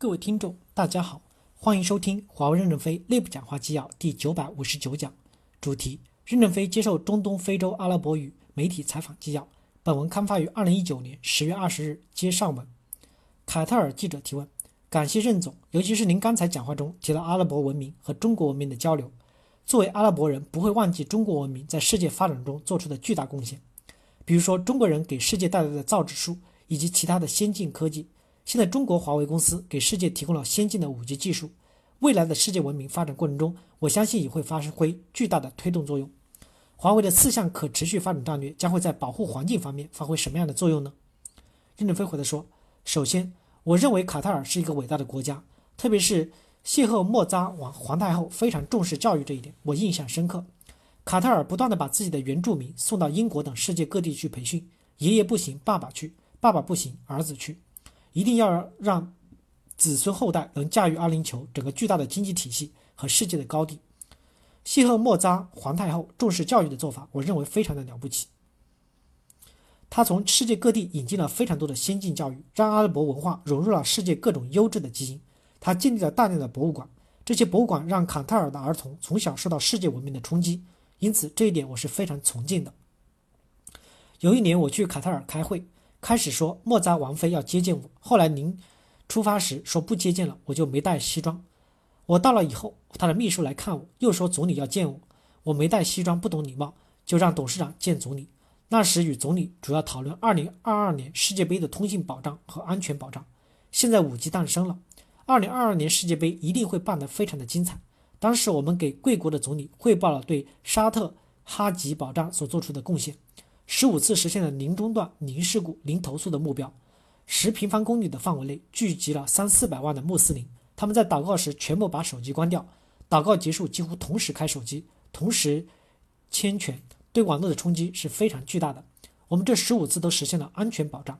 各位听众，大家好，欢迎收听华为任正非内部讲话纪要第九百五十九讲，主题：任正非接受中东非洲阿拉伯语媒体采访纪要。本文刊发于二零一九年十月二十日，接上文。凯特尔记者提问：感谢任总，尤其是您刚才讲话中提到阿拉伯文明和中国文明的交流。作为阿拉伯人，不会忘记中国文明在世界发展中做出的巨大贡献，比如说中国人给世界带来的造纸术以及其他的先进科技。现在中国华为公司给世界提供了先进的 5G 技术，未来的世界文明发展过程中，我相信也会发挥巨大的推动作用。华为的四项可持续发展战略将会在保护环境方面发挥什么样的作用呢？任正非回答说：“首先，我认为卡塔尔是一个伟大的国家，特别是谢赫莫扎王皇太后非常重视教育这一点，我印象深刻。卡塔尔不断地把自己的原住民送到英国等世界各地去培训，爷爷不行，爸爸去；爸爸不行，儿子去。”一定要让子孙后代能驾驭阿联酋整个巨大的经济体系和世界的高地。谢赫莫扎皇太后重视教育的做法，我认为非常的了不起。他从世界各地引进了非常多的先进教育，让阿拉伯文化融入了世界各种优质的基因。他建立了大量的博物馆，这些博物馆让卡塔尔的儿童从小受到世界文明的冲击，因此这一点我是非常崇敬的。有一年我去卡塔尔开会。开始说莫扎王妃要接见我，后来您出发时说不接见了，我就没带西装。我到了以后，他的秘书来看我，又说总理要见我，我没带西装不懂礼貌，就让董事长见总理。那时与总理主要讨论2022年世界杯的通信保障和安全保障。现在五 G 诞生了，2022年世界杯一定会办得非常的精彩。当时我们给贵国的总理汇报了对沙特哈吉保障所做出的贡献。十五次实现了零中断、零事故、零投诉的目标。十平方公里的范围内聚集了三四百万的穆斯林，他们在祷告时全部把手机关掉，祷告结束几乎同时开手机，同时牵权，对网络的冲击是非常巨大的。我们这十五次都实现了安全保障。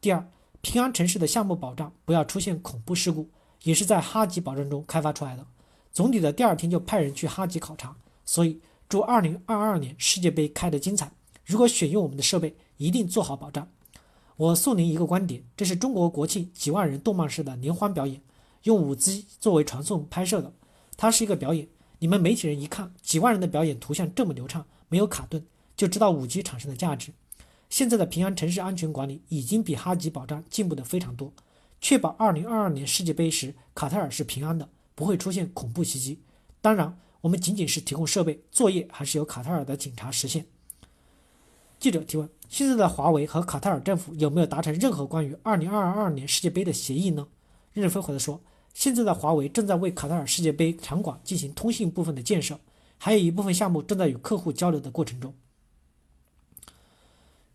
第二，平安城市的项目保障不要出现恐怖事故，也是在哈吉保障中开发出来的。总理的第二天就派人去哈吉考察，所以祝二零二二年世界杯开得精彩。如果选用我们的设备，一定做好保障。我送您一个观点：这是中国国庆几万人动漫式的联欢表演，用五 G 作为传送拍摄的。它是一个表演，你们媒体人一看几万人的表演图像这么流畅，没有卡顿，就知道五 G 产生的价值。现在的平安城市安全管理已经比哈吉保障进步的非常多，确保2022年世界杯时卡塔尔是平安的，不会出现恐怖袭击。当然，我们仅仅是提供设备，作业还是由卡塔尔的警察实现。记者提问：现在的华为和卡塔尔政府有没有达成任何关于二零二二年世界杯的协议呢？任正非回答说：现在的华为正在为卡塔尔世界杯场馆进行通信部分的建设，还有一部分项目正在与客户交流的过程中。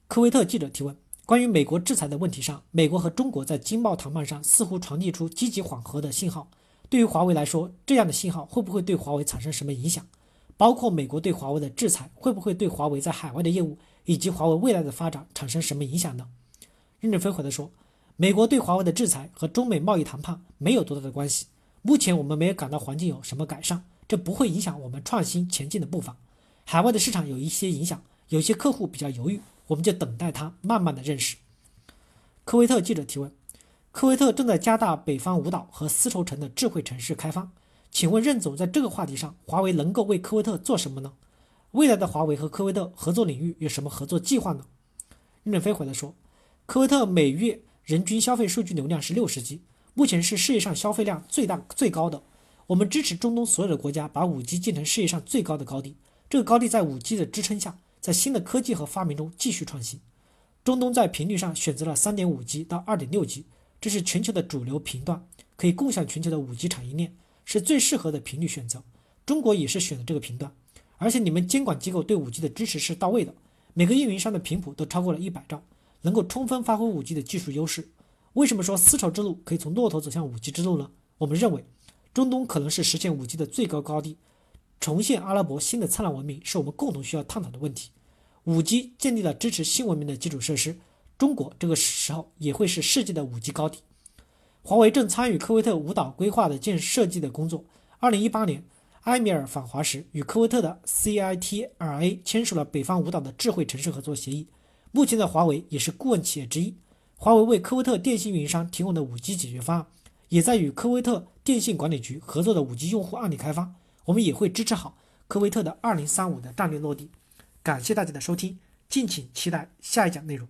科威特记者提问：关于美国制裁的问题上，美国和中国在经贸谈判上似乎传递出积极缓和的信号。对于华为来说，这样的信号会不会对华为产生什么影响？包括美国对华为的制裁会不会对华为在海外的业务？以及华为未来的发展产生什么影响呢？任正非回答说：“美国对华为的制裁和中美贸易谈判没有多大的关系。目前我们没有感到环境有什么改善，这不会影响我们创新前进的步伐。海外的市场有一些影响，有些客户比较犹豫，我们就等待他慢慢的认识。”科威特记者提问：“科威特正在加大北方五岛和丝绸城的智慧城市开发，请问任总在这个话题上，华为能够为科威特做什么呢？”未来的华为和科威特合作领域有什么合作计划呢？任正非回答说，科威特每月人均消费数据流量是六十 G，目前是世界上消费量最大最高的。我们支持中东所有的国家把五 G 建成世界上最高的高地，这个高地在五 G 的支撑下，在新的科技和发明中继续创新。中东在频率上选择了三点五 G 到二点六 G，这是全球的主流频段，可以共享全球的五 G 产业链，是最适合的频率选择。中国也是选的这个频段。而且你们监管机构对五 G 的支持是到位的，每个运营商的频谱都超过了一百兆，能够充分发挥五 G 的技术优势。为什么说丝绸之路可以从骆驼走向五 G 之路呢？我们认为，中东可能是实现五 G 的最高高地，重现阿拉伯新的灿烂文明是我们共同需要探讨的问题。五 G 建立了支持新文明的基础设施，中国这个时候也会是世界的五 G 高地。华为正参与科威特五岛规划的建设计的工作。二零一八年。埃米尔访华时，与科威特的 CITRA 签署了北方五岛的智慧城市合作协议。目前的华为也是顾问企业之一。华为为科威特电信运营商提供的 5G 解决方案，也在与科威特电信管理局合作的 5G 用户案例开发。我们也会支持好科威特的2035的战略落地。感谢大家的收听，敬请期待下一讲内容。